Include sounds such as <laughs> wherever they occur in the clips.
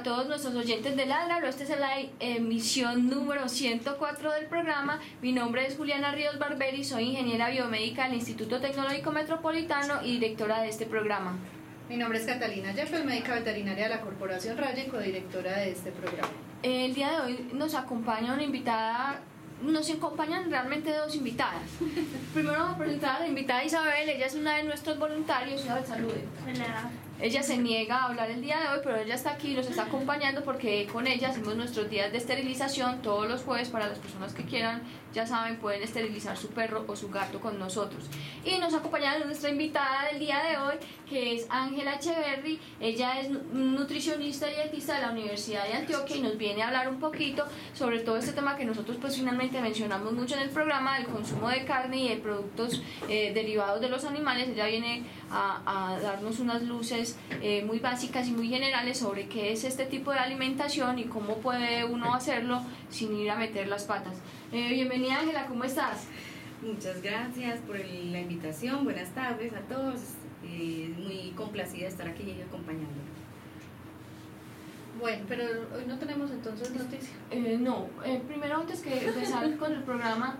Para todos nuestros oyentes de Ladralo. Esta es la emisión número 104 del programa. Mi nombre es Juliana Ríos Barberi, soy ingeniera biomédica del Instituto Tecnológico Metropolitano y directora de este programa. Mi nombre es Catalina Jeffel, médica veterinaria de la Corporación Raya y codirectora de este programa. El día de hoy nos acompaña una invitada nos acompañan realmente dos invitadas. <laughs> Primero vamos a presentar a la invitada Isabel, ella es una de nuestros voluntarios. Isabel, salude. Hola. Ella se niega a hablar el día de hoy, pero ella está aquí y nos está acompañando porque con ella hacemos nuestros días de esterilización todos los jueves para las personas que quieran, ya saben, pueden esterilizar su perro o su gato con nosotros. Y nos acompaña nuestra invitada del día de hoy, que es Ángela Echeverry. Ella es nutricionista y dietista de la Universidad de Antioquia y nos viene a hablar un poquito sobre todo este tema que nosotros pues finalmente mencionamos mucho en el programa, del consumo de carne y de productos eh, derivados de los animales. Ella viene a, darnos unas luces eh, muy básicas y muy generales sobre qué es este tipo de alimentación y cómo puede uno hacerlo sin ir a meter las patas. Eh, bienvenida Ángela, ¿cómo estás? Muchas gracias por la invitación, buenas tardes a todos, eh, muy complacida de estar aquí acompañando. Bueno, pero hoy no tenemos entonces noticias. no, primero antes que empezar <laughs> con el programa,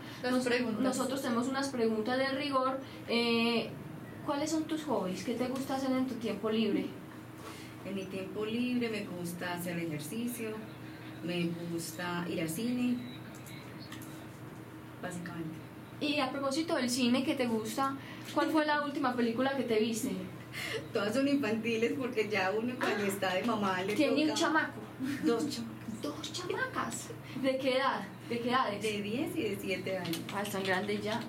nosotros tenemos unas preguntas de rigor. ¿Cuáles son tus hobbies? ¿Qué te gusta hacer en tu tiempo libre? En mi tiempo libre me gusta hacer ejercicio, me gusta ir al cine, básicamente. Y a propósito del cine que te gusta, ¿cuál fue la última película que te viste? <laughs> Todas son infantiles porque ya uno cuando está de mamá le ¿Tiene un chamaco? Dos chamacos. <laughs> Dos chamacas. ¿De qué edad? ¿De qué edades? De 10 y de 7 años. Ah, están grandes ya.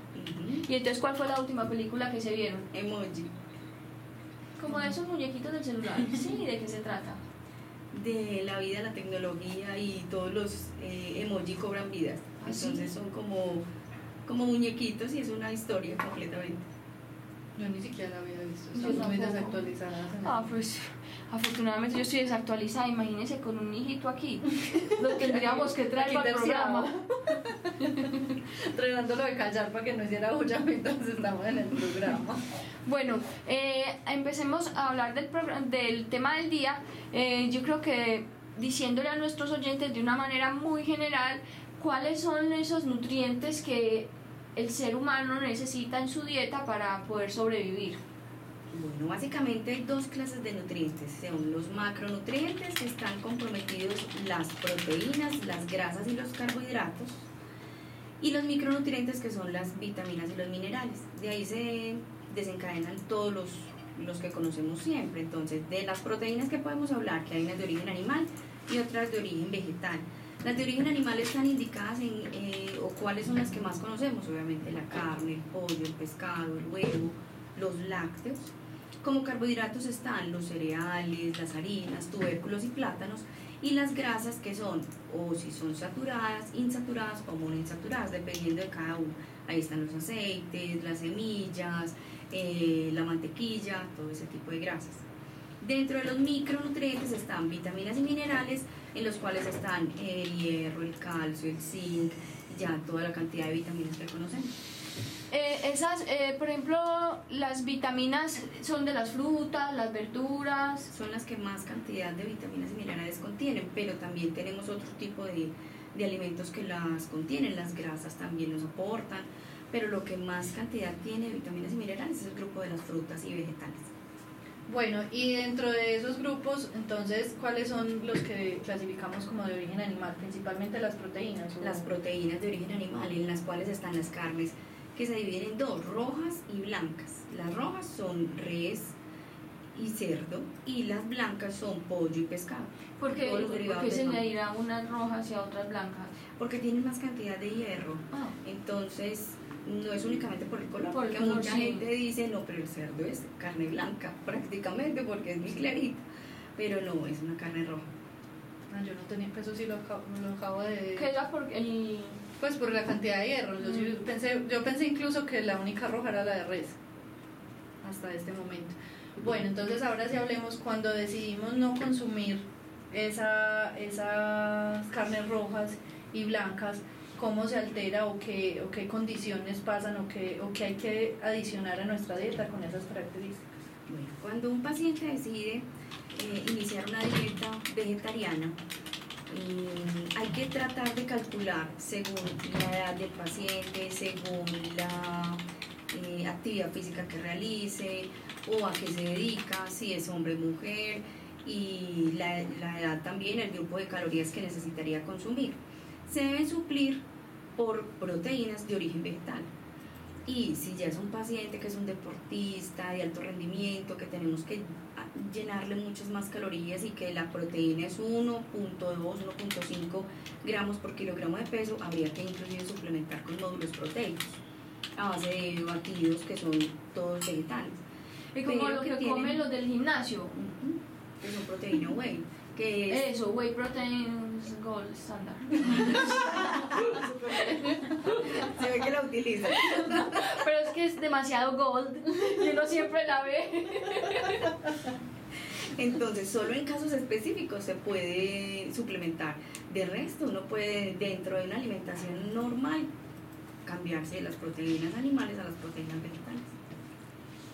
¿Y entonces cuál fue la última película que se vieron? Emoji. Como de esos muñequitos del celular. <laughs> Sí, ¿de qué se trata? De la vida, la tecnología y todos los eh, emoji cobran vidas. ¿Ah, entonces son como, como muñequitos y es una historia completamente. Yo ni siquiera la había visto, están muy desactualizadas. Ah, pues afortunadamente yo estoy desactualizada, imagínense con un hijito aquí. Lo <laughs> tendríamos que traer para el programa. <laughs> Tratándolo de callar para que no hiciera bulla mientras estamos en el programa. Bueno, eh, empecemos a hablar del, del tema del día. Eh, yo creo que diciéndole a nuestros oyentes de una manera muy general cuáles son esos nutrientes que el ser humano necesita en su dieta para poder sobrevivir? Bueno, básicamente hay dos clases de nutrientes, son los macronutrientes que están comprometidos las proteínas, las grasas y los carbohidratos, y los micronutrientes que son las vitaminas y los minerales. De ahí se desencadenan todos los, los que conocemos siempre. Entonces, de las proteínas que podemos hablar, que hay unas de origen animal y otras de origen vegetal. Las de origen animal están indicadas en, eh, o cuáles son las que más conocemos, obviamente la carne, el pollo, el pescado, el huevo, los lácteos. Como carbohidratos están los cereales, las harinas, tubérculos y plátanos, y las grasas que son, o si son saturadas, insaturadas o monoinsaturadas, dependiendo de cada uno. Ahí están los aceites, las semillas, eh, la mantequilla, todo ese tipo de grasas. Dentro de los micronutrientes están vitaminas y minerales, en los cuales están el hierro, el calcio, el zinc, ya toda la cantidad de vitaminas que conocemos. Eh, esas, eh, por ejemplo, las vitaminas son de las frutas, las verduras. Son las que más cantidad de vitaminas y minerales contienen, pero también tenemos otro tipo de, de alimentos que las contienen, las grasas también nos aportan, pero lo que más cantidad tiene de vitaminas y minerales es el grupo de las frutas y vegetales. Bueno, y dentro de esos grupos, entonces, ¿cuáles son los que clasificamos como de origen animal? Principalmente las proteínas. Las proteínas de origen animal, en las cuales están las carnes, que se dividen en dos, rojas y blancas. Las rojas son res y cerdo, y las blancas son pollo y pescado. ¿Por qué, se añadirá unas rojas y a otras blancas? Porque tienen más cantidad de hierro. Ah. Entonces, no es únicamente por el color, porque mucha gente dice, no, pero el cerdo es carne blanca, <laughs> prácticamente, porque es muy clarita, pero no, es una carne roja. Ah, yo no tenía, eso sí lo acabo, lo acabo de... ¿Qué era porque el, Pues por la cantidad de hierro. Yo, sí pensé, yo pensé incluso que la única roja era la de res. Hasta este momento. Bueno, entonces ahora sí hablemos cuando decidimos no consumir esa, esas carnes rojas y blancas, cómo se altera o qué, o qué condiciones pasan o qué, o qué hay que adicionar a nuestra dieta con esas características. Bueno, cuando un paciente decide eh, iniciar una dieta vegetariana, mm, hay que tratar de calcular según la edad del paciente, según la eh, actividad física que realice o a qué se dedica, si es hombre o mujer y la, la edad también, el grupo de calorías que necesitaría consumir. Se deben suplir por proteínas de origen vegetal. Y si ya es un paciente que es un deportista de alto rendimiento, que tenemos que llenarle muchas más calorías y que la proteína es 1.2, 1.5 gramos por kilogramo de peso, habría que inclusive suplementar con módulos proteicos a base de batidos que son todos vegetales. Y como Pero lo que, que tienen- comen los del gimnasio. Que son proteína whey, que es Eso, whey protein gold standard. <laughs> se ve que la utiliza. Pero es que es demasiado gold y uno siempre la ve. Entonces, solo en casos específicos se puede suplementar. De resto, uno puede, dentro de una alimentación normal, cambiarse de las proteínas animales a las proteínas vegetales.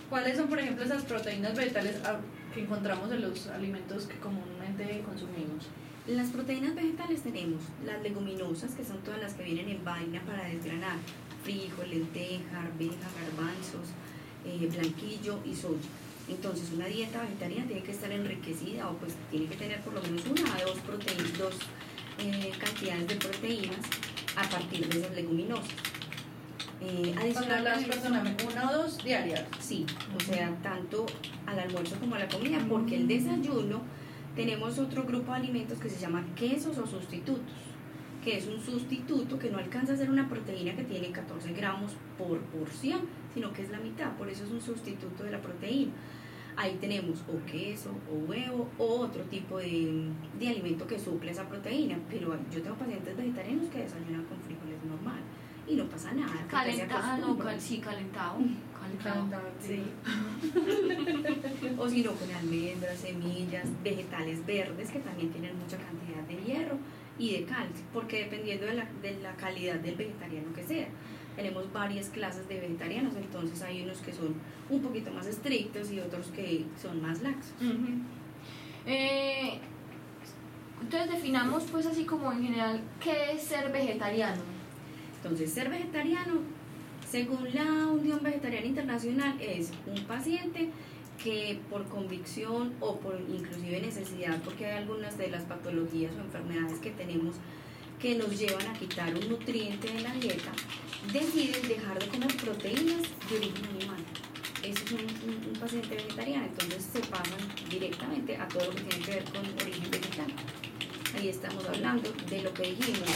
¿Cuáles son, por ejemplo, esas proteínas vegetales ah, que encontramos en los alimentos que comúnmente consumimos? Las proteínas vegetales tenemos las leguminosas, que son todas las que vienen en vaina para desgranar, frijol, lenteja, arveja, garbanzos, eh, blanquillo y soya. Entonces una dieta vegetariana tiene que estar enriquecida o pues tiene que tener por lo menos una a dos proteínas, dos eh, cantidades de proteínas a partir de esas leguminosas. Eh, Cuando adicional las a eso- personas, una o dos diarias. Sí, o sea, tanto al almuerzo como a la comida, porque el desayuno tenemos otro grupo de alimentos que se llama quesos o sustitutos, que es un sustituto que no alcanza a ser una proteína que tiene 14 gramos por porción, sino que es la mitad, por eso es un sustituto de la proteína. Ahí tenemos o queso o huevo o otro tipo de, de alimento que suple esa proteína, pero yo tengo pacientes vegetarianos que desayunan con frijoles y no pasa nada. Calentado, cal- sí, calentado. Calentado. Calentado, Sí. <laughs> o si no con almendras, semillas, vegetales verdes que también tienen mucha cantidad de hierro y de calcio, porque dependiendo de la, de la calidad del vegetariano que sea. Tenemos varias clases de vegetarianos, entonces hay unos que son un poquito más estrictos y otros que son más laxos. Eh, entonces definamos pues así como en general qué es ser vegetariano. Entonces, ser vegetariano, según la Unión Vegetariana Internacional, es un paciente que por convicción o por inclusive necesidad, porque hay algunas de las patologías o enfermedades que tenemos que nos llevan a quitar un nutriente de la dieta, deciden dejar de comer proteínas de origen animal. Ese es un, un- un paciente vegetariano, entonces se pasan directamente a todo lo que tiene que ver con origen vegetal. Ahí estamos hablando de lo que dijimos,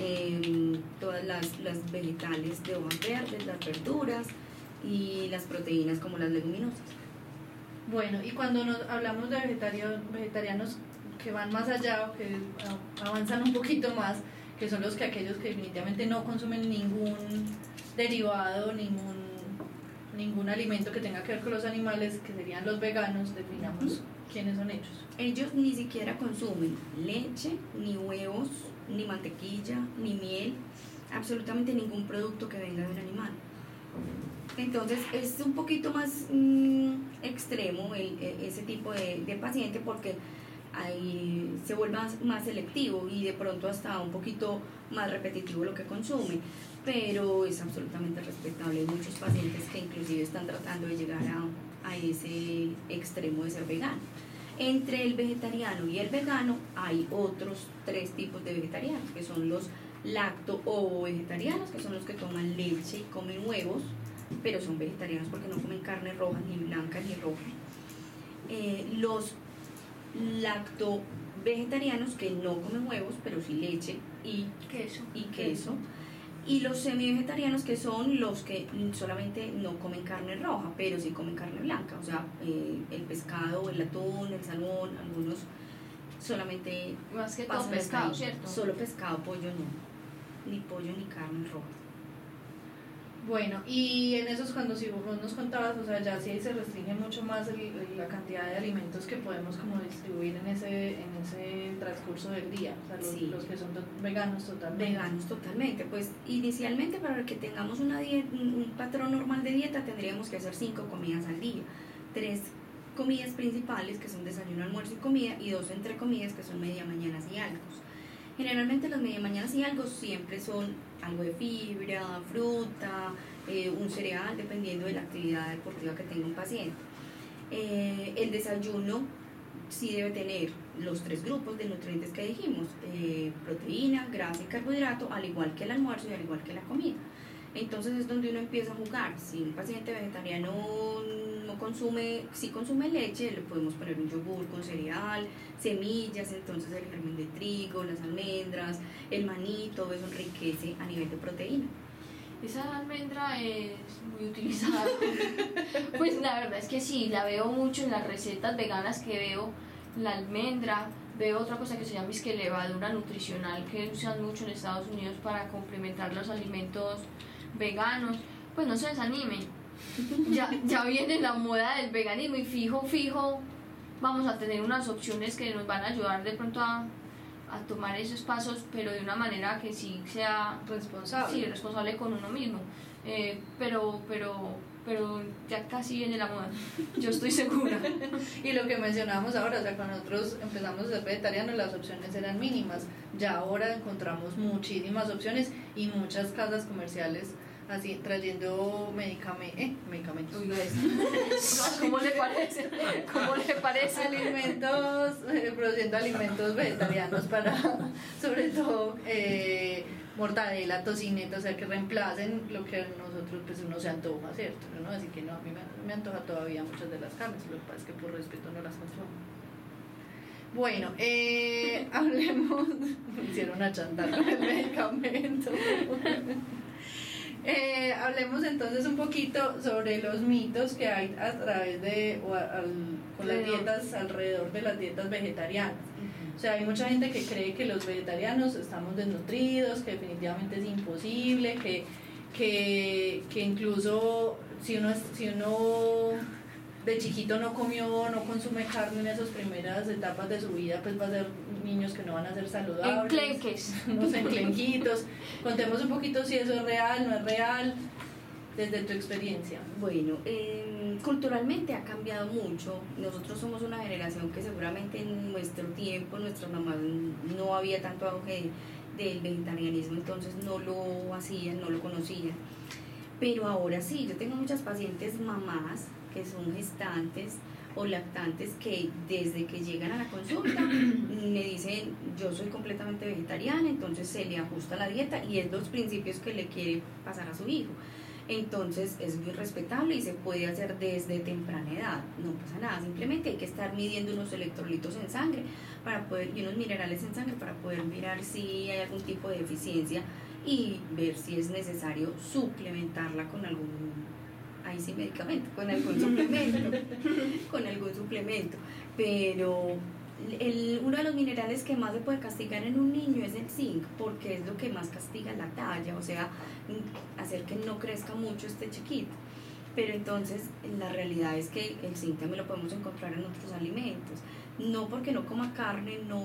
eh, todas las, las vegetales de hojas verdes, las verduras y las proteínas como las leguminosas. Bueno, y cuando nos hablamos de vegetarianos que van más allá o que avanzan un poquito más, que son los que aquellos que definitivamente no consumen ningún derivado, ningún ningún alimento que tenga que ver con los animales, que serían los veganos, definamos quiénes son ellos. Ellos ni siquiera consumen leche, ni huevos, ni mantequilla, ni miel, absolutamente ningún producto que venga de un animal. Entonces es un poquito más mm, extremo e- ese tipo de, paciente porque ahí se vuelve más, más selectivo y de pronto hasta un poquito más repetitivo lo que consume, pero es absolutamente respetable. Hay muchos pacientes que inclusive están tratando de llegar a, a ese extremo de ser vegano. Entre el vegetariano y el vegano hay otros tres tipos de vegetarianos, que son los lacto o vegetarianos, que son los que toman leche y comen huevos, pero son vegetarianos porque no comen carne roja, ni blanca, ni roja. Eh, los lacto vegetarianos que no comen huevos, pero sí leche y, Queso. y queso. Y los semi-vegetarianos que son los que solamente no comen carne roja, pero sí comen carne blanca, o sea, eh, el pescado, el atún, el salmón, algunos solamente Más que todo pescado. Solo pescado, pollo no. ni pollo, ni carne roja. Bueno, y en esos cuando si vos nos contabas, o sea, ya sí se restringe mucho más el- la cantidad de alimentos que podemos como distribuir en ese en ese transcurso del día, o sea, los, Sí. los que son to- veganos totalmente. Veganos totalmente. Pues inicialmente para que tengamos una die- un patrón normal de dieta tendríamos que hacer cinco comidas al día. Tres comidas principales que son desayuno, almuerzo y comida y dos entre comidas que son media mañanas y algo. Generalmente las media mañanas y algo siempre son algo de fibra, fruta, eh, un cereal, dependiendo de la actividad deportiva que tenga un paciente. Eh, el desayuno sí debe tener los tres grupos de nutrientes que dijimos, eh, proteína, grasa y carbohidrato, al igual que el almuerzo y al igual que la comida. Entonces es donde uno empieza a jugar. Si un paciente vegetariano consume, si consume leche, le podemos poner un yogur con cereal, semillas, entonces el germen de trigo, las almendras, el maní, todo eso enriquece a nivel de proteína. Esa almendra es muy utilizada. <laughs> pues la verdad es que sí, la veo mucho en las recetas veganas que veo, la almendra, veo otra cosa que se llama es que levadura nutricional que usan mucho en Estados Unidos para complementar los alimentos veganos. Pues no se desanimen. <laughs> Ya, ya viene la moda del veganismo y fijo, fijo, vamos a tener unas opciones que nos van a ayudar de pronto a, a tomar esos pasos, pero de una manera que sí sea Responsable. Sí, responsable con uno mismo. Eh, pero, pero, pero ya casi viene la moda. Yo estoy segura. <laughs> Y lo que mencionábamos ahora, o sea, cuando nosotros empezamos a ser vegetarianos, las opciones eran mínimas. Ya ahora encontramos muchísimas opciones y muchas casas comerciales así trayendo medicame- eh, medicamentos. <laughs> ¿Cómo le parece? ¿Cómo le parece? alimentos, eh, produciendo alimentos vegetarianos para, <laughs> sobre todo, eh, mortadela, tocineta, o sea, que reemplacen lo que nosotros, pues uno se antoja, ¿cierto? Uno así que no, a mí me, me antoja todavía muchas de las carnes, lo que pasa es que por respeto no las consumo. Bueno, eh, <laughs> hablemos, me hicieron achantar con el medicamento. Eh, hablemos entonces un poquito sobre los mitos que hay a través de, o al- con las dietas, alrededor de las dietas vegetarianas. O sea, hay mucha gente que cree que los vegetarianos estamos desnutridos, que definitivamente es imposible, que, que, que incluso si uno, si uno de chiquito no comió, no consume carne en esas primeras etapas de su vida, pues va a ser niños que no van a ser saludables Enclenques. <laughs> unos enclenquitos. Contemos un poquito si eso es real, no es real, desde tu experiencia. Bueno, eh, culturalmente ha cambiado mucho. Nosotros somos una generación que seguramente en nuestro tiempo, nuestras mamás no había tanto auge del vegetarianismo, entonces no lo hacían, no lo conocían. Pero ahora sí, yo tengo muchas pacientes mamás que son gestantes o lactantes que desde que llegan a la consulta <clears throat> me dicen yo soy completamente vegetariana, entonces se le ajusta la dieta y es los principios que le quiere pasar a su hijo. Entonces es muy respetable y se puede hacer desde temprana edad, no pasa nada, simplemente hay que estar midiendo unos electrolitos en sangre para poder, y unos minerales en sangre para poder mirar si hay algún tipo de deficiencia y ver si es necesario suplementarla con algún ahí sí medicamento, con algún suplemento, con algún suplemento. Pero el, uno de los minerales que más se puede castigar en un niño es el zinc, porque es lo que más castiga la talla, o sea, hacer que no crezca mucho este chiquito. Pero entonces la realidad es que el zinc también lo podemos encontrar en otros alimentos. No porque no coma carne, no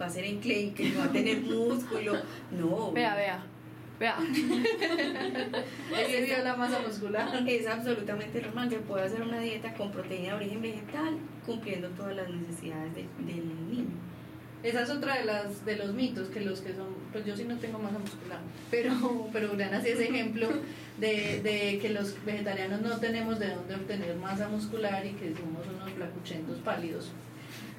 va a ser enclenque, no va a tener <laughs> músculo, no. Vea, vea. Vea. <laughs> Vio la masa muscular. Es absolutamente normal, yo puedo hacer una dieta con proteína de origen vegetal, cumpliendo todas las necesidades de- del niño. Esa es otra de las de los mitos que los que son, pues yo sí no tengo masa muscular, pero pero Juliana sí es ejemplo de, de que los vegetarianos no tenemos de dónde obtener masa muscular y que somos unos flacuchentos pálidos.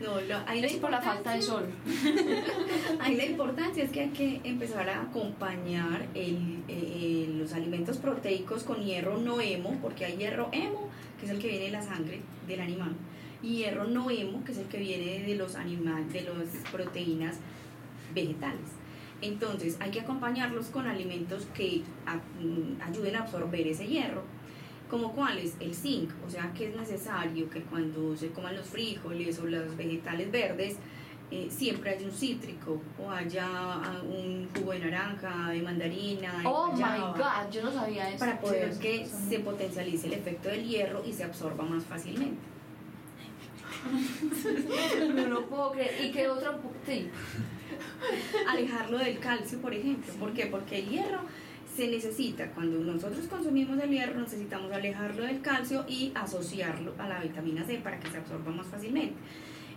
No, lo- ahí Es por la falta de sol. <laughs> Ahí la importancia es que hay que empezar a acompañar el, eh, los alimentos proteicos con hierro no hemo, porque hay hierro hemo, que es el que viene de la sangre del animal, y hierro no hemo, que es el que viene de los animales, de las proteínas vegetales. Entonces hay que acompañarlos con alimentos que a- mm, ayuden a absorber ese hierro. Como cuáles, el zinc, o sea que es necesario que cuando se coman los frijoles o los vegetales verdes eh, siempre haya un cítrico o haya ah, un jugo de naranja, de mandarina, de Oh my god, yo no sabía eso. para poder Sí, que eso se potencialice el efecto del hierro y se absorba más fácilmente. <laughs> No lo puedo creer. ¿Y qué otro tip? alejarlo del calcio, por ejemplo. ¿Por qué? Porque el hierro se necesita, cuando nosotros consumimos el hierro, necesitamos alejarlo del calcio y asociarlo a la vitamina C para que se absorba más fácilmente.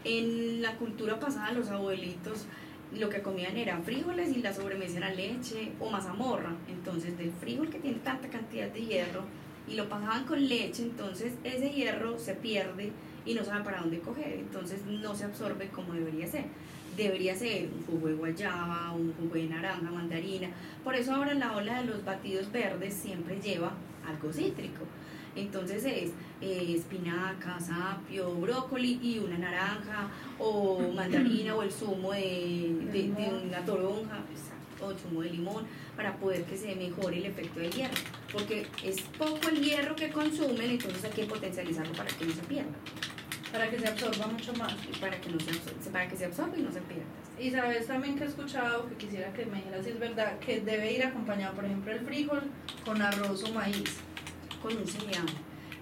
En la cultura pasada, los abuelitos lo que comían eran frijoles y la sobremesa era leche o mazamorra. Entonces, del frijol que tiene tanta cantidad de hierro y lo pasaban con leche, entonces ese hierro se pierde y no sabe para dónde coger. Entonces, no se absorbe como debería ser debería ser un jugo de guayaba, un jugo de naranja, mandarina. Por eso ahora la ola de los batidos verdes siempre lleva algo cítrico. Entonces es eh, espinaca, sapio, brócoli y una naranja o <clears throat> mandarina o el zumo de, de- de una toronja o zumo de limón para poder que se mejore el efecto del hierro. Porque es poco el hierro que consumen, entonces hay que potencializarlo para que no se pierda. Para que se absorba mucho más. Y para que, no se absorba, para que se absorba y no se pierda. Y sabes también que he escuchado, que quisiera que me dijeras si es verdad, que debe ir acompañado, por ejemplo, el frijol con arroz o maíz. con un cereal,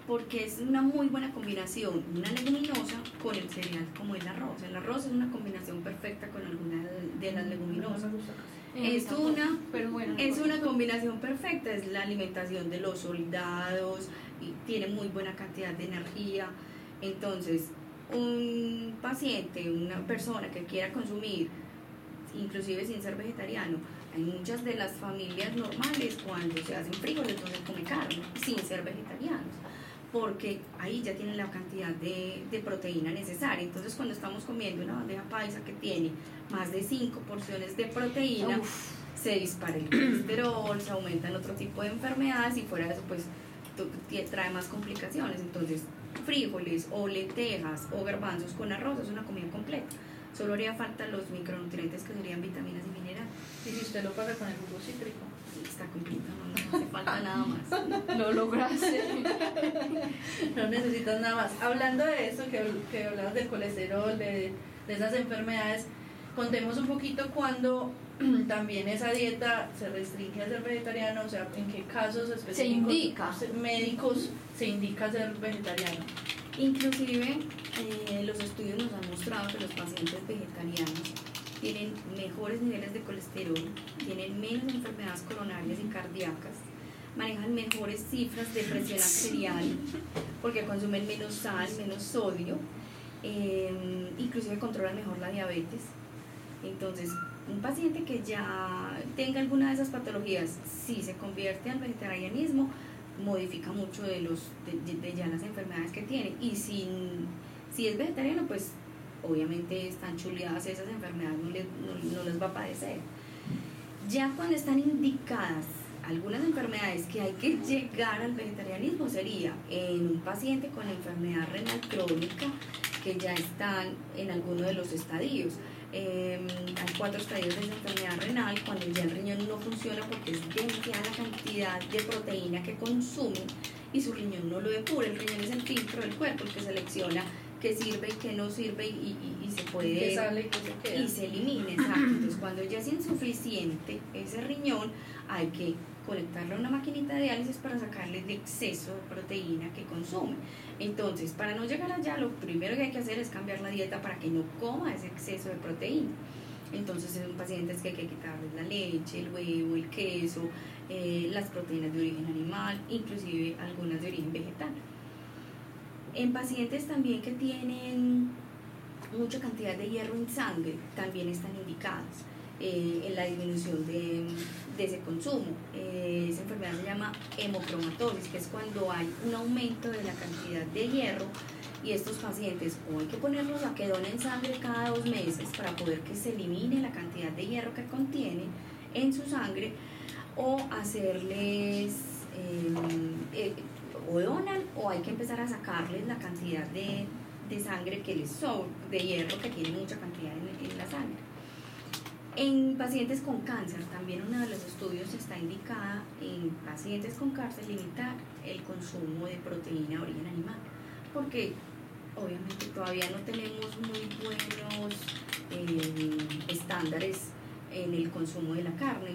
porque es una muy buena combinación, una leguminosa con el cereal como el arroz. El arroz es una combinación perfecta con alguna de las No leguminosas. Eh, Es una- Pero bueno. no Es una combinación perfecta, es la alimentación de los soldados y tiene muy buena cantidad de energía. Entonces, un paciente, una persona que quiera consumir, inclusive sin ser vegetariano, hay muchas de las familias normales cuando se hacen frijoles entonces come carne sin ser vegetarianos porque ahí ya tienen la cantidad de, de proteína necesaria. Entonces cuando estamos comiendo una bandeja paisa que tiene más de 5 porciones de proteína, Uf. se dispara el colesterol, se aumentan otro tipo de enfermedades y fuera de eso pues trae más complicaciones. Entonces frijoles o lentejas o garbanzos con arroz es una comida completa. Solo haría falta los micronutrientes que serían vitaminas y minerales. Y si usted lo paga con el jugo cítrico. Está completo, no, no hace falta nada más. <laughs> Lo lograste. <laughs> No necesitas nada más. Hablando de eso, que, que hablabas del colesterol, de, de esas enfermedades, contemos un poquito cuando <clears throat> también esa dieta se restringe a ser vegetariano, o sea, en qué casos específicos indica. médicos se indica ser vegetariano. Inclusive eh, los estudios nos han mostrado que los pacientes vegetarianos tienen mejores niveles de colesterol, tienen menos enfermedades coronarias y cardíacas, manejan mejores cifras de presión <laughs> arterial porque consumen menos sal, menos sodio, eh, inclusive controlan mejor la diabetes. Entonces, un paciente que ya tenga alguna de esas patologías, si se convierte al vegetarianismo, modifica mucho de los de, ya las enfermedades que tiene. Y si, si es vegetariano pues obviamente están chuleadas esas enfermedades no les, no, no les va a padecer. Ya cuando están indicadas algunas enfermedades que hay que llegar al vegetarianismo sería en un paciente con enfermedad renal crónica que ya están en alguno de los estadios eh, hay cuatro estadios de enfermedad renal cuando ya el riñón no funciona porque es demasiada la cantidad de proteína que consume y su riñón no lo depura. El riñón es el filtro del cuerpo, el que selecciona qué sirve y qué no sirve y, y- y se puede Que sale y que se queda. y se elimina, exacto. Entonces, cuando ya es insuficiente ese riñón, hay que conectarle a una maquinita de diálisis para sacarle el exceso de proteína que consume. Entonces, para no llegar allá, lo primero que hay que hacer es cambiar la dieta para que no coma ese exceso de proteína. Entonces, en pacientes que hay que quitarles la leche, el huevo, el queso, eh, las proteínas de origen animal, inclusive algunas de origen vegetal. En pacientes también que tienen mucha cantidad de hierro en sangre también están indicadas eh, en la disminución de, de ese consumo. Eh, esa enfermedad se llama hemocromatosis, que es cuando hay un aumento de la cantidad de hierro y estos pacientes o hay que ponerlos a quedón en sangre cada dos meses para poder que se elimine la cantidad de hierro que contiene en su sangre o hacerles eh, eh, o donan o hay que empezar a sacarles la cantidad de, de sangre que les sobra, de hierro que tiene mucha cantidad en, en la sangre. En pacientes con cáncer, también uno de los estudios está indicada en pacientes con cáncer limitar el consumo de proteína de origen animal, porque obviamente todavía no tenemos muy buenos eh, estándares en el consumo de la carne.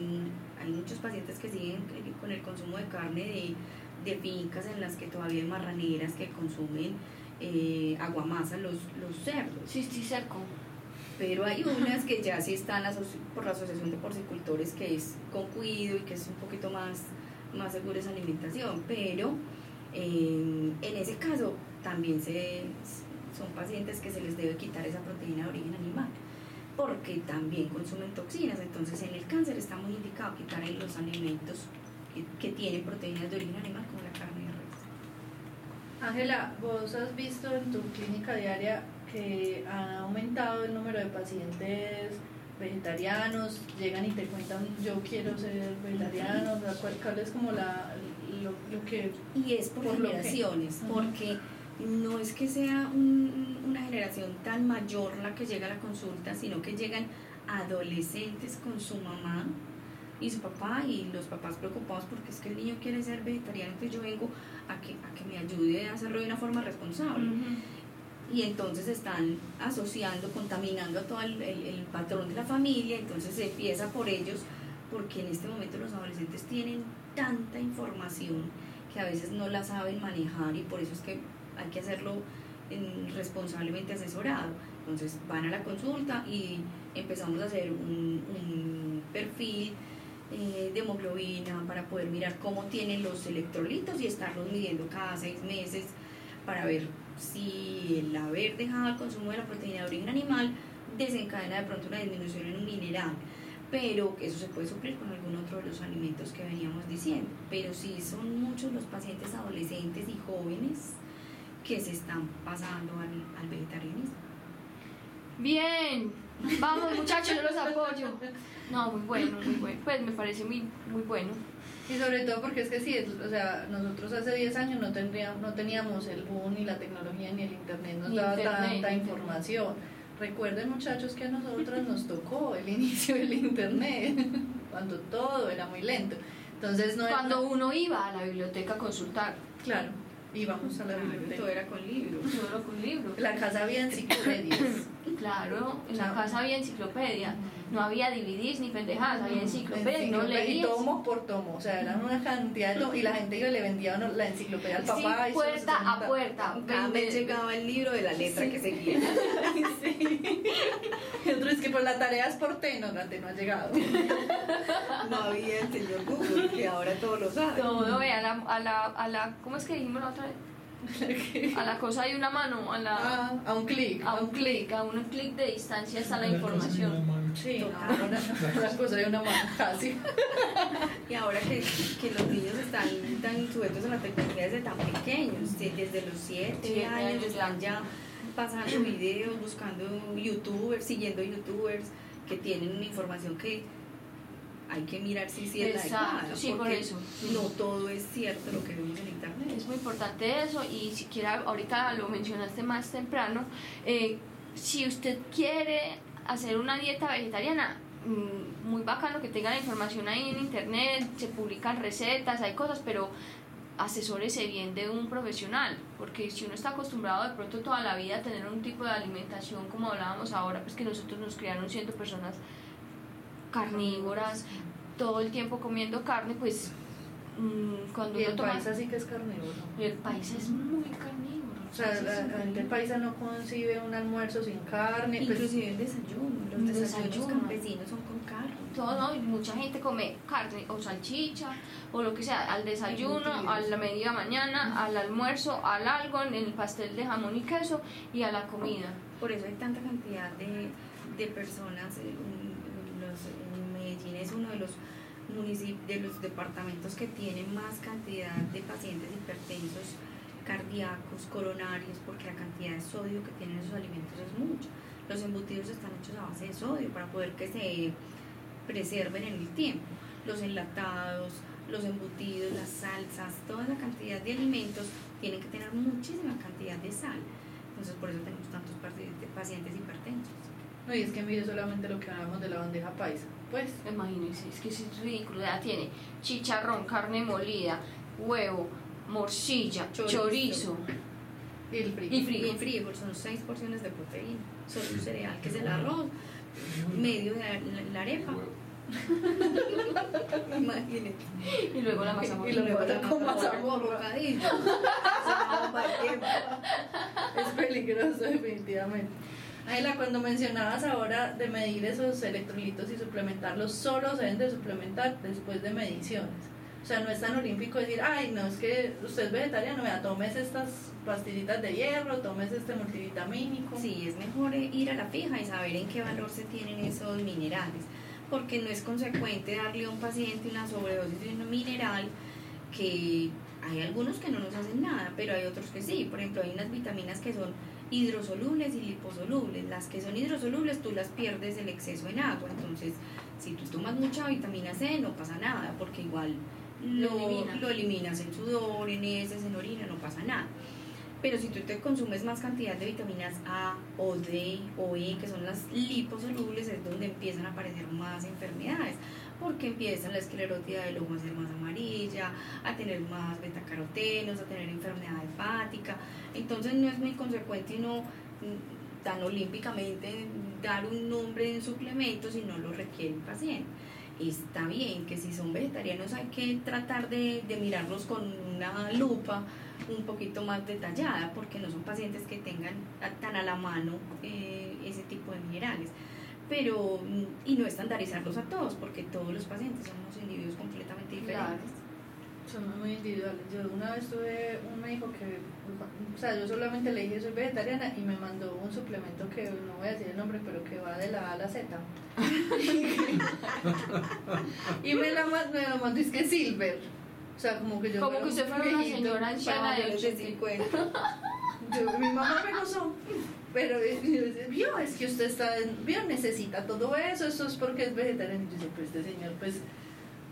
Hay muchos pacientes que siguen con el consumo de carne de, de fincas en las que todavía hay marraneras que consumen eh, aguamasa los, los cerdos. Sí, sí, cerco. Pero hay unas que ya sí están por la Asociación de Porcicultores que es con cuido y que es un poquito más, más segura esa alimentación. Pero eh, en ese caso también se, son pacientes que se les debe quitar esa proteína de origen animal porque también consumen toxinas. Entonces en el cáncer está muy indicado quitar los alimentos que, que tienen proteínas de origen animal como la carne de res. Ángela, vos has visto en tu clínica diaria que ha aumentado el número de pacientes vegetarianos, llegan y te cuentan yo quiero ser vegetariano, ¿cuál, es como la, lo, que... Y es por, generaciones, porque no es que sea una generación tan mayor la que llega a la consulta, sino que llegan adolescentes con su mamá y su papá y los papás preocupados porque es que el niño quiere ser vegetariano, entonces yo vengo a que, a que me ayude a hacerlo de una forma responsable. Y entonces están asociando, contaminando a todo el, patrón de la familia, entonces se empieza por ellos, porque en este momento los adolescentes tienen tanta información que a veces no la saben manejar y por eso es que hay que hacerlo responsablemente asesorado. Entonces van a la consulta y empezamos a hacer un, perfil eh, de hemoglobina para poder mirar cómo tienen los electrolitos y estarlos midiendo cada seis meses para ver si el haber dejado el consumo de la proteína de origen animal desencadena de pronto una disminución en un mineral pero eso se puede suplir con algún otro de los alimentos que veníamos diciendo. Pero sí son muchos los pacientes adolescentes y jóvenes que se están pasando al, al vegetarianismo. Bien, vamos muchachos, yo los apoyo. No, muy bueno, muy bueno. Pues me parece muy, muy bueno. Y sobre todo porque es que sí, o sea, nosotros hace 10 años no, tendríamos, no teníamos el boom, ni la tecnología, ni el internet nos daba tanta información. Recuerden muchachos que a nosotros nos tocó el <laughs> inicio del internet, cuando todo era muy lento. Entonces no Cuando uno iba a la biblioteca a consultar. Claro íbamos a la biblioteca. Todo era con libros. Todo era con libros. La casa había enciclopedias. Claro, en la casa había enciclopedia. No había DVDs ni pendejadas, había enciclopedia, no leías. tomo por tomo, o sea, eran una cantidad de tomos y la gente iba y le vendía la enciclopedia al papá. Sí, puerta a puerta. Cada vez llegaba el libro de la letra que seguía. <laughs> sí. Y otro es que por la tarea es por T, no, la no ha llegado. <laughs> no había el señor Google, que ahora todo lo sabe. Todo, a la, a la, a la, ¿cómo es que dijimos la otra vez? A la cosa hay una mano, a la ah, a un clic, a un clic, a un clic de distancia está la información. Sí, ahora la cosa hay una mano casi. y ahora que, que, los niños están tan sujetos a la tecnología desde tan pequeños, desde los 7 años están ya pasando <clears throat> videos, buscando youtubers, siguiendo youtubers que tienen una información que hay que mirar si, es Exacto, sí, por eso. No todo es cierto lo que vemos en internet. Es muy importante eso y si quiera, ahorita lo mencionaste más temprano, eh, si usted quiere hacer una dieta vegetariana, mm, muy bacano que tenga la información ahí en internet, se publican recetas, hay cosas, pero asesórese bien de un profesional, porque si uno está acostumbrado de pronto toda la vida a tener un tipo de alimentación como hablábamos ahora, pues que nosotros nos criaron siendo personas carnívoras, todo el tiempo comiendo carne, pues mm, cuando y el país así que es carnívoro. El país es muy carnívoro. O sea, la, gente paisa no concibe un almuerzo sin carne. Pues Inclusive el desayuno, los desayunos campesinos son con carne. Todo, ¿no? mucha gente come carne o salchicha o lo que sea, al desayuno, a la media mañana, al almuerzo, al algo, en el pastel de jamón y queso y a la comida. Por eso hay tanta cantidad de, de personas, eh, es uno de los municipios, de los departamentos que tienen más cantidad de pacientes hipertensos cardíacos, coronarios, porque la cantidad de sodio que tienen esos alimentos es mucho. Los embutidos están hechos a base de sodio para poder que se preserven en el tiempo. Los enlatados, los embutidos, las salsas, toda la cantidad de alimentos tienen que tener muchísima cantidad de sal. Entonces por eso tenemos tantos pacientes hipertensos. No, y es que mire solamente lo que hablamos de la bandeja paisa. Pues, imagínense, es que es ridículo. Ya tiene chicharrón, carne molida, huevo, morcilla, chorizo. Y el frijol. Y Y frijol. el frijol son seis porciones de proteína. Solo un cereal, que es el arroz, medio de la, la arepa. <laughs> Imagínate. Y luego la masa Y bocadillo. Se va para el tiempo. Es peligroso, definitivamente. Ayla, cuando mencionabas ahora de medir esos electrolitos y suplementarlos, solo se deben de suplementar después de mediciones. O sea, no es tan olímpico decir, ay, no, es que usted es vegetariano, vea, tomes estas pastillitas de hierro, tomes este multivitamínico. Sí, es mejor ir a la fija y saber en qué valor se tienen esos minerales, porque no es consecuente darle a un paciente una sobredosis de un mineral que hay algunos que no nos hacen nada, pero hay otros que sí. Por ejemplo, hay unas vitaminas que son hidrosolubles y liposolubles. Las que son hidrosolubles tú las pierdes el exceso en agua, entonces si tú tomas mucha vitamina C no pasa nada, porque igual Lo lo, eliminas. lo eliminas en sudor, en heces, en orina, no pasa nada. Pero si tú te consumes más cantidad de vitaminas A o D o E, que son las liposolubles, es donde empiezan a aparecer más enfermedades, porque empieza la esclerotia del ojo a ser más amarilla, a tener más betacarotenos, a tener enfermedad hepática. Entonces no es muy consecuente uno mm, tan olímpicamente dar un nombre en suplemento si no lo requiere el paciente. Está bien que si son vegetarianos hay que tratar de, de mirarlos con una lupa un poquito más detallada porque no son pacientes que tengan tan a la mano eh, ese tipo de minerales pero y no estandarizarlos a todos porque todos los pacientes somos individuos completamente Claro. Son muy individuales. Yo una vez tuve un médico que, o sea, yo solamente le dije soy vegetariana y me mandó un suplemento que no voy a decir el nombre, pero que va de la A a la Z. <laughs> y me, la, me lo mandó, es que Silver. O sea, como que yo. Como que usted fuera una señora anciana de mayores de 80. 50 Yo- mi mamá me gozó. Pero vio, es que usted está, vio, necesita todo eso, eso es porque es vegetariano. Y yo decía, pues este señor, pues,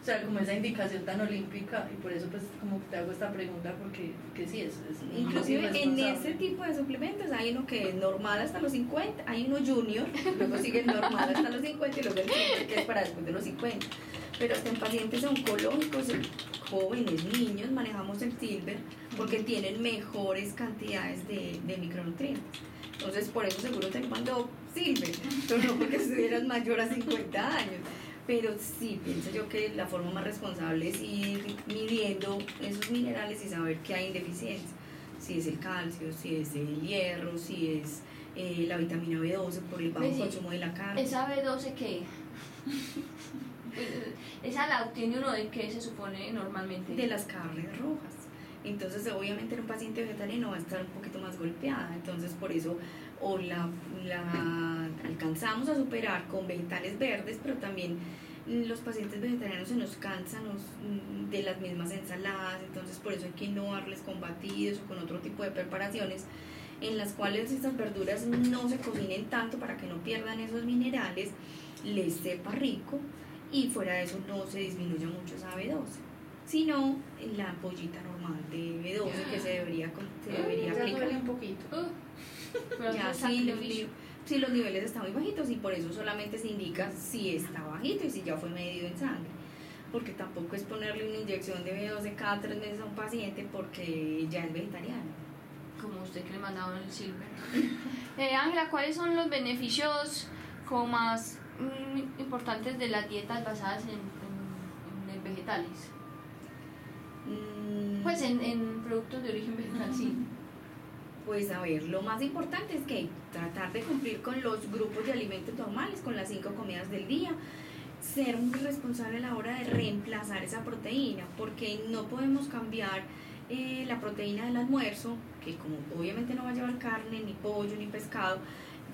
o sea, como esa indicación tan olímpica, y por eso pues como te hago esta pregunta, porque que sí, es, es Inclusive en ese tipo de suplementos hay uno que es normal hasta los 50, hay uno junior, <laughs> luego sigue el normal hasta los 50 y luego el silver que es para después de los 50. Pero hasta en pacientes oncológicos, jóvenes, niños, manejamos el silver porque tienen mejores cantidades de, de micronutrientes. Entonces, por eso seguro te mandó silver, <laughs> pero no porque estuvieras mayor a 50 años. Pero sí, pienso yo que la forma más responsable es ir midiendo esos minerales y saber que hay en deficiencia. Si es el calcio, si es el hierro, si es eh, la vitamina B12 por el bajo Pues sí, consumo de la carne. ¿Esa B12 qué? <laughs> Esa la obtiene uno de qué se supone normalmente. de las carnes rojas. Entonces, obviamente, en un paciente vegetariano va a estar un poquito más golpeada. Entonces, por eso, o la, la alcanzamos a superar con vegetales verdes, pero también los pacientes vegetarianos se nos cansan mm, de las mismas ensaladas. Entonces, por eso hay que innovarles con batidos o con otro tipo de preparaciones en las cuales estas verduras no se cocinen tanto para que no pierdan esos minerales, les sepa rico y fuera de eso no se disminuya mucho esa B12 sino la pollita normal de B12 que se debería, se debería Ya duele aplicar. un poquito. Pero Ya sí, los, sí, niveles están muy bajitos y por eso solamente se indica si está bajito y si ya fue medido en sangre. Porque tampoco es ponerle una inyección de B12 cada tres meses a un paciente porque ya es vegetariano. Como usted que le mandaron el silver. <laughs> Eh, Ángela, ¿cuáles son los beneficios como más mm, importantes de las dietas basadas en, en- en vegetales? Mm, Pues en, en productos de origen vegetal, sí. <laughs> Pues a ver, lo más importante es que tratar de cumplir con los grupos de alimentos normales, con las cinco comidas del día, ser muy responsable a la hora de reemplazar esa proteína, porque no podemos cambiar eh, la proteína del almuerzo, que como obviamente no va a llevar carne, ni pollo, ni pescado,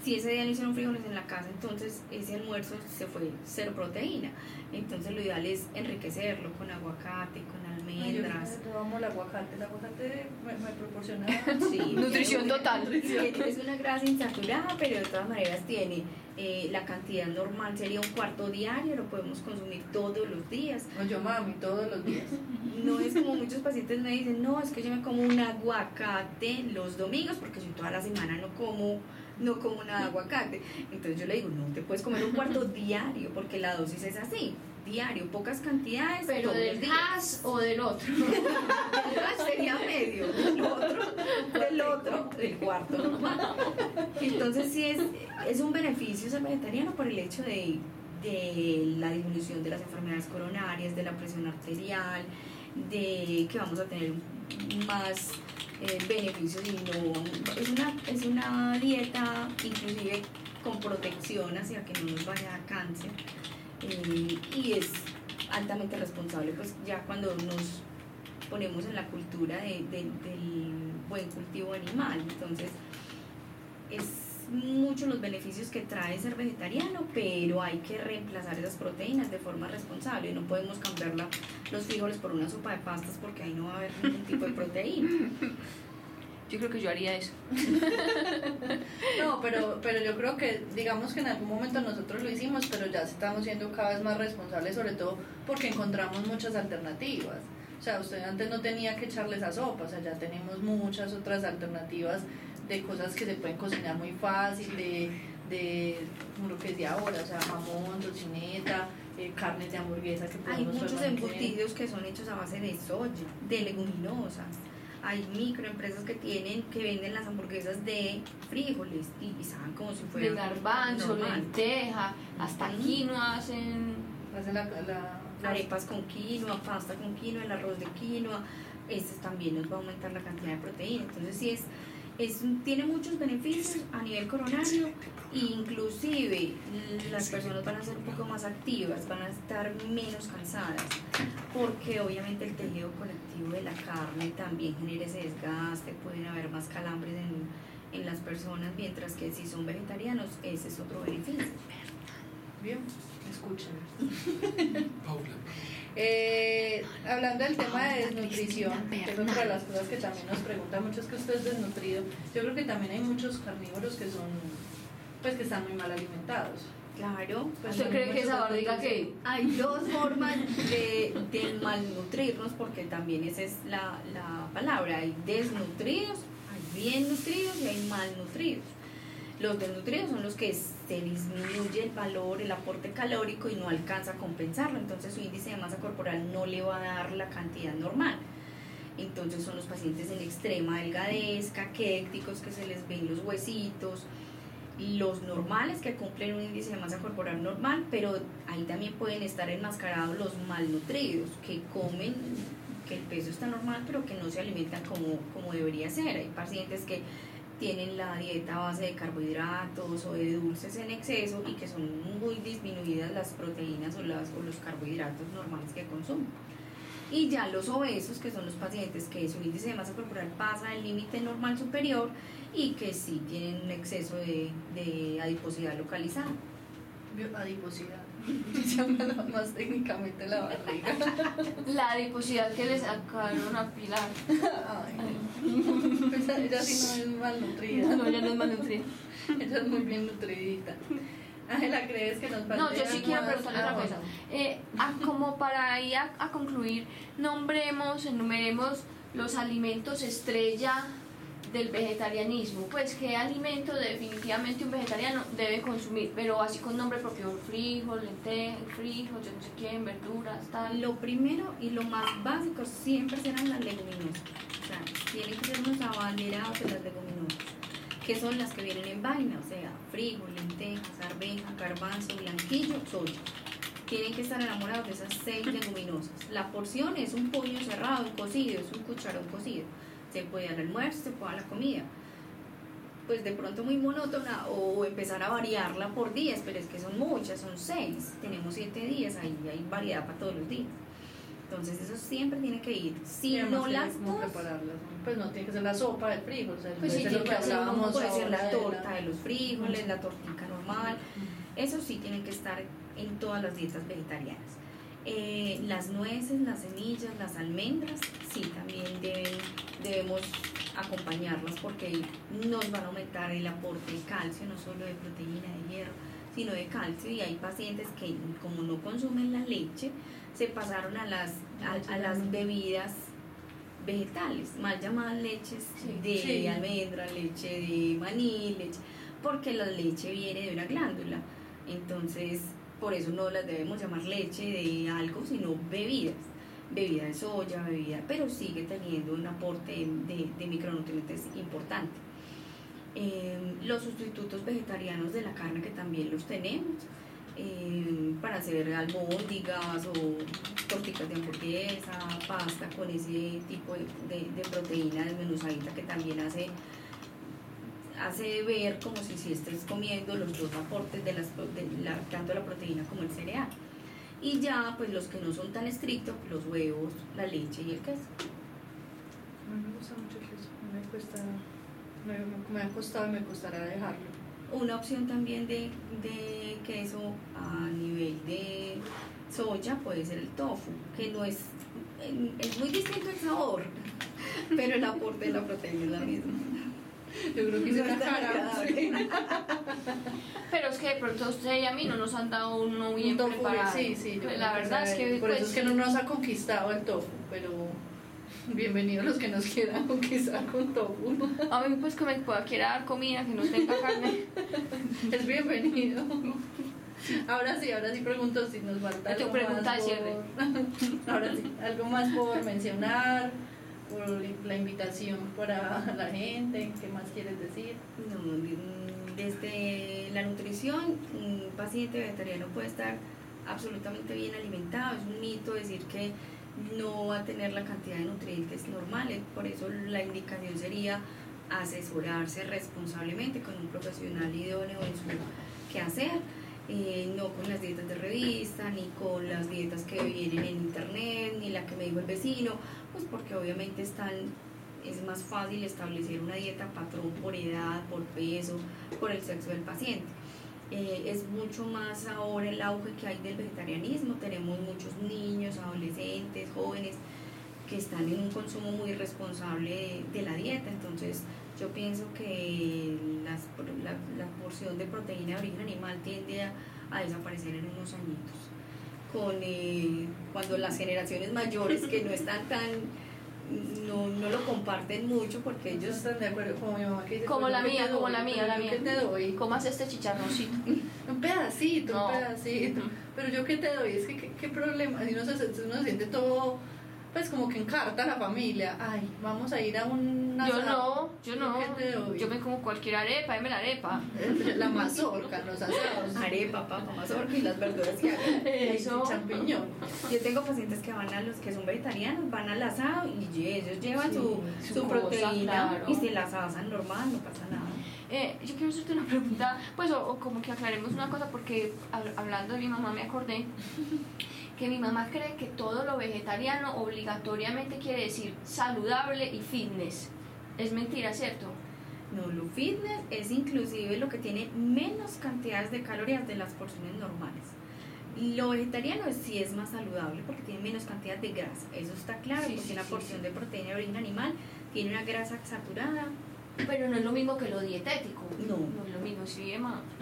si ese día no hicieron frijoles en la casa, entonces ese almuerzo se fue cero proteína. Entonces lo ideal es enriquecerlo con aguacate, con Ay, yo, almendras. yo amo el aguacate, el aguacate me, me proporciona <laughs> Sí, Nutrición total. Es una grasa insaturada, pero de todas maneras tiene eh, la cantidad normal, sería un cuarto diario, lo podemos consumir todos los días. No, yo mami todos los días. <laughs> No es como muchos pacientes me dicen, no, es que yo me como un aguacate los domingos, porque si toda la semana no como, no como nada de aguacate. Entonces yo le digo, no, te puedes comer un cuarto <laughs> diario, porque la dosis es así. Diario, pocas cantidades. Pero del días. gas o del otro. <laughs> El gas sería medio, del otro, del otro, del cuarto normal. Entonces sí es, es un beneficio ser vegetariano por el hecho de, de la disminución de las enfermedades coronarias, de la presión arterial, de que vamos a tener más eh, beneficios y no es una, es una dieta inclusive con protección hacia que no nos vaya a dar cáncer eh, y es altamente responsable pues ya cuando nos ponemos en la cultura de- de- del buen cultivo animal entonces es mucho los beneficios que trae ser vegetariano, pero hay que reemplazar esas proteínas de forma responsable. No podemos cambiar la- los frijoles por una sopa de pastas porque ahí no va a haber ningún tipo de proteína. <laughs> Yo creo que yo haría eso. <laughs> No, pero, pero yo creo que, digamos que en algún momento nosotros lo hicimos, pero ya estamos siendo cada vez más responsables, sobre todo porque encontramos muchas alternativas. O sea, usted antes no tenía que echarle esa sopa, o sea, ya tenemos muchas otras alternativas de cosas que se pueden cocinar muy fácil, de, de como lo que es de ahora, o sea, jamón, tocineta, eh, carnes de hamburguesa que Hay podemos muchos permanecer. embutidos que son hechos a base de soya, de leguminosas. Hay microempresas que tienen, que venden las hamburguesas de frijoles y, y saben como si fuera De garbanzo, normal. lenteja, hasta quinoa hacen. Hace la, la- arepas con quinoa, pasta con quinoa, el arroz de quinoa, este también nos va a aumentar la cantidad de proteína. Entonces sí es, es tiene muchos beneficios a nivel coronario e inclusive las personas van a ser un poco más activas, van a estar menos cansadas, porque obviamente el tejido conectivo de la carne también genera ese desgaste, pueden haber más calambres en, en las personas, mientras que si son vegetarianos ese es otro beneficio. Bien, escuchen. Paula. Eh, hablando del tema de desnutrición, que es otra de las cosas que también nos preguntan mucho es que usted es desnutrido. Yo creo que también hay muchos carnívoros que son, pues que están muy mal alimentados. Claro. Pues ¿Usted hay cree que muchos esa barriga otros que Hay dos formas de, de malnutrirnos, porque también esa es la, la palabra. Hay desnutridos, hay bien nutridos y hay malnutridos. Los desnutridos son los que se disminuye el valor, el aporte calórico y no alcanza a compensarlo. Entonces su índice de masa corporal no le va a dar la cantidad normal. Entonces son los pacientes en extrema delgadez, caquécticos, que se les ven los huesitos, los normales que cumplen un índice de masa corporal normal, pero ahí también pueden estar enmascarados los malnutridos, que comen, que el peso está normal, pero que no se alimentan como, como debería ser. Hay pacientes que tienen la dieta a base de carbohidratos o de dulces en exceso y que son muy disminuidas las proteínas o, las, o los carbohidratos normales que consumen. Y ya los obesos, que son los pacientes que su índice de masa corporal pasa el límite normal superior y que sí tienen un exceso de, de adiposidad localizada. Adiposidad. <laughs> Llámalo más técnicamente la barriga. la adiposidad que le sacaron a Pilar. Ay. Pues ella sí no es malnutrida. No, ya no es malnutrida. Ella es muy bien nutridita. Ángela, ¿crees que nos No, yo sí quiero preguntarle Ah, otra cosa. bueno. Eh, a- como para ir a, a concluir, nombremos, enumeremos los alimentos estrella del vegetarianismo. Pues qué alimento definitivamente un vegetariano debe consumir, pero así con nombre propio, frijol, lenteja, frijol, yo no sé quién, verduras, tal. Lo primero y lo más básico siempre serán las leguminosas. O sea, tienen que ser unos abanderados de las leguminosas, que son las que vienen en vaina, o sea, frijol, lentejas, arveja, garbanzo, blanquillo, soya. Tienen que estar enamorados de esas seis leguminosas. La porción es un puño cerrado, cocido, es un cucharón cocido. Se puede al almuerzo, se puede a la comida. Pues de pronto muy monótona o empezar a variarla por días, pero es que son muchas, son seis. Tenemos siete días, ahí hay variedad para todos los días. Entonces eso siempre tiene que ir. Si no tiene las dos. Pues no tiene que ser la sopa del frijol. O sea, pues sí, tiene lo que hablábamos puede ser la de torta de los frijoles, la tortica normal. Eso sí tienen que estar en todas las dietas vegetarianas. Eh, las nueces, las semillas, las almendras, sí, también deben, debemos acompañarlas porque nos van a aumentar el aporte de calcio, no solo de proteína, de hierro, sino de calcio. Y hay pacientes que, como no consumen la leche, se pasaron a las, a, a las bebidas vegetales, mal llamadas leches Sí. de Sí. almendra, leche de maní, leche, porque la leche viene de una glándula. Entonces, por eso no las debemos llamar leche de algo, sino bebidas. Bebida de soya, bebida, pero sigue teniendo un aporte de, micronutrientes importante. Eh, los sustitutos vegetarianos de la carne que también los tenemos eh, para hacer albóndigas o tortitas de hamburguesa, pasta con ese tipo de, de, de proteína desmenuzadita que también hace hace ver como si, si estés comiendo los dos aportes de, las, de la, tanto la proteína como el cereal. Y ya, pues los que no son tan estrictos, los huevos, la leche y el queso. A mí me gusta mucho el queso, me cuesta, me, me ha costado y me costará dejarlo. Una opción también de, de queso a nivel de soya puede ser el tofu, que no es, es muy distinto el sabor, <laughs> pero el aporte de la proteína es la misma. Yo creo que es No una es cara. agradable. Pero es que de pronto usted y a mí no nos han dado uno bien Un tofu, preparado. sí, sí. yo Pues la verdad es que Por pues, eso es que no nos ha conquistado el tofu, pero bienvenidos los que nos quieran conquistar con tofu. a mí pues que me pueda quiera dar comida que no tenga carne. Es bienvenido. Ahora sí, ahora sí pregunto si nos falta Tu algo pregunta más por- <laughs> Ahora sí, algo más por mencionar, por la invitación para <laughs> la gente, ¿qué más quieres decir? No, mm, desde la nutrición, un paciente vegetariano puede estar absolutamente bien alimentado. Es un mito decir que no va a tener la cantidad de nutrientes normales. Por eso la indicación sería asesorarse responsablemente con un profesional idóneo en su quehacer. Eh, no con las dietas de revista, ni con las dietas que vienen en internet, ni la que me dijo el vecino, pues porque obviamente están es más fácil establecer una dieta patrón por edad, por peso, por el sexo del paciente. Eh, es mucho más ahora el auge que hay del vegetarianismo. Tenemos muchos niños, adolescentes, jóvenes que están en un consumo muy responsable de, de la dieta. Entonces, yo pienso que las, la, la porción de proteína de origen animal tiende a, a desaparecer en unos añitos. Con, eh, cuando las generaciones mayores que no están tan no, no lo comparten mucho porque Ellos están de acuerdo como mi mamá que dice, Como "Pero la mía, como doy, la mía, la mía. qué te doy? Comas este chicharroncito. <laughs> Un pedacito, No. un pedacito. Pero yo qué te doy, es que qué, qué problema, si uno se, uno se siente todo, pues como que encarta a la familia, ay, vamos a ir a un Yo no, yo no. Yo me como cualquier arepa, deme la arepa. La mazorca, los asados. arepa, papa, mazorca y las verduras que hagan. <laughs> Eso. Champiñón. Yo tengo pacientes que van a los que son vegetarianos, van al asado y ellos llevan Sí, su, su su cosa, proteína claro. y se las asan normal, no pasa nada. Eh, yo quiero hacerte una pregunta, pues, o, o como que aclaremos una cosa, porque hab- hablando de mi mamá me acordé que mi mamá cree que todo lo vegetariano obligatoriamente quiere decir saludable y fitness. Es mentira, ¿cierto? No, lo fitness es inclusive lo que tiene menos cantidades de calorías de las porciones normales. Lo vegetariano sí es más saludable porque tiene menos cantidad de grasa. Eso está claro, Sí, porque sí, una sí, porción de proteína de origen animal tiene una grasa saturada. Pero no es lo mismo que lo dietético. No. No es lo mismo, sí, Emma. <laughs>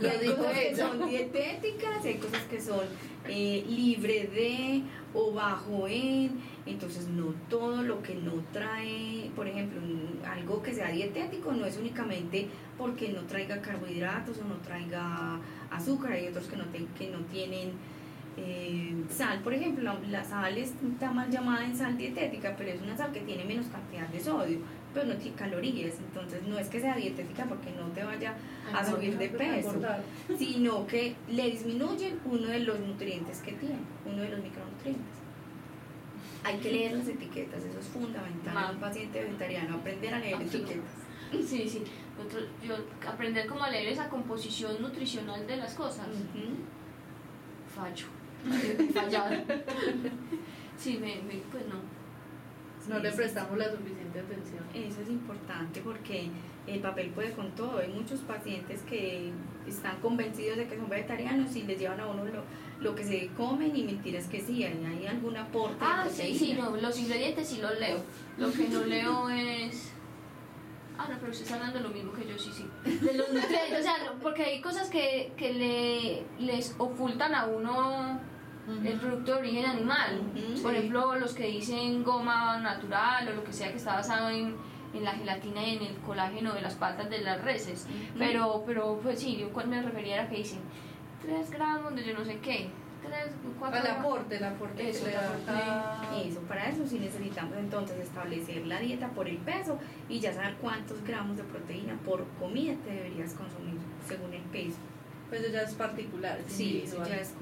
Y Lo hay cosas que son dietéticas, hay cosas que son eh, libre de o bajo en. Entonces, no todo lo que no trae, por ejemplo, un- algo que sea dietético no es únicamente porque no traiga carbohidratos o no traiga azúcar. Hay otros que no, te- que no tienen eh, sal. Por ejemplo, la, sal está mal llamada en sal dietética, pero es una sal que tiene menos cantidad de sodio, pero no tiene calorías. Entonces, no es que sea dietética porque no te vaya a subir de peso sino que le disminuyen uno de los nutrientes que tiene, uno de los micronutrientes. Hay que leer las etiquetas, eso es fundamental en un paciente vegetariano, aprender a leer Absoluto. etiquetas. Sí, sí. Nosotros- yo aprender como a leer esa composición nutricional de las cosas. Fallo. <laughs> Fallar. <laughs> Sí, me, me- pues no. No Sí, le prestamos la suficiente atención. Eso es importante porque el papel puede con todo. Hay muchos pacientes que están convencidos de que son vegetarianos y les llevan a uno lo, lo que se comen y mentiras que sí, hay, hay algún aporte. de Ah, sí, sí, no, los ingredientes sí los leo. Lo que no leo es... Ah, no, pero usted está hablando lo mismo que yo, sí, sí. De los nutrientes, o sea, porque hay cosas que, que le, les ocultan a uno el producto de origen animal. Ujú, Por sí. ejemplo, los que dicen goma natural o lo que sea que está basado en, en la gelatina y en el colágeno de las patas de las reses. Pero, pero pues sí, yo cuando me refería a que dicen 3 gramos de yo no sé qué. 3, 4 Al aporte, el aporte que Eso, le el da aporte. Eso, para eso sí necesitamos entonces establecer la dieta por el peso y ya saber cuántos gramos de proteína por comida te deberías consumir según el peso. Pues eso ya es particular, es Sí, eso individual. ya es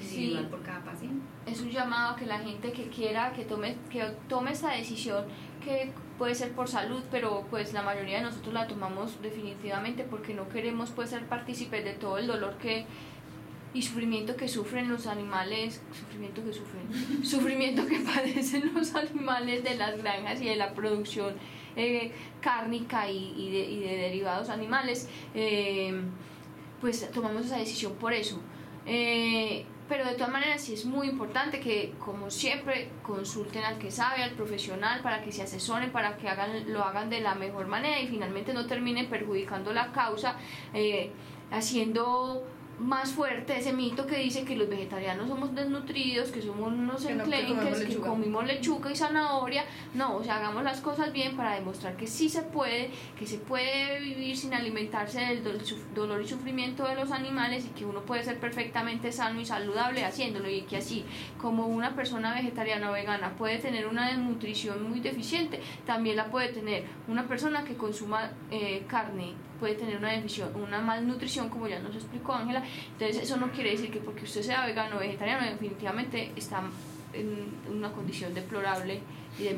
Sí. por cada paciente. es un llamado a que la gente que quiera que tome que tome esta decisión que puede ser por salud pero pues la mayoría de nosotros la tomamos definitivamente porque no queremos pues ser partícipes de todo el dolor que y sufrimiento que sufren los animales sufrimiento que sufren <laughs> sufrimiento que padecen los animales de las granjas y de la producción eh, cárnica y, y de, y de derivados animales eh, pues tomamos esa decisión por eso. Eh, pero de todas maneras sí es muy importante que, como siempre, consulten al que sabe, al profesional, para que se asesoren, para que hagan, lo hagan de la mejor manera y finalmente no terminen perjudicando la causa, eh, haciendo más fuerte ese mito que dice que los vegetarianos somos desnutridos, que somos unos Que no, que enclenques, que lechuga. comimos lechuga y zanahoria. No, o sea, hagamos las cosas bien para demostrar que sí se puede, que se puede vivir sin alimentarse del suf- dolor y sufrimiento de los animales y que uno puede ser perfectamente sano y saludable haciéndolo y que así como una persona vegetariana o vegana puede tener una desnutrición muy deficiente, también la puede tener una persona que consuma eh, carne puede tener una deficiencia, una malnutrición como ya nos explicó Ángela entonces eso no quiere decir que porque usted sea vegano o vegetariano definitivamente está en una condición deplorable y de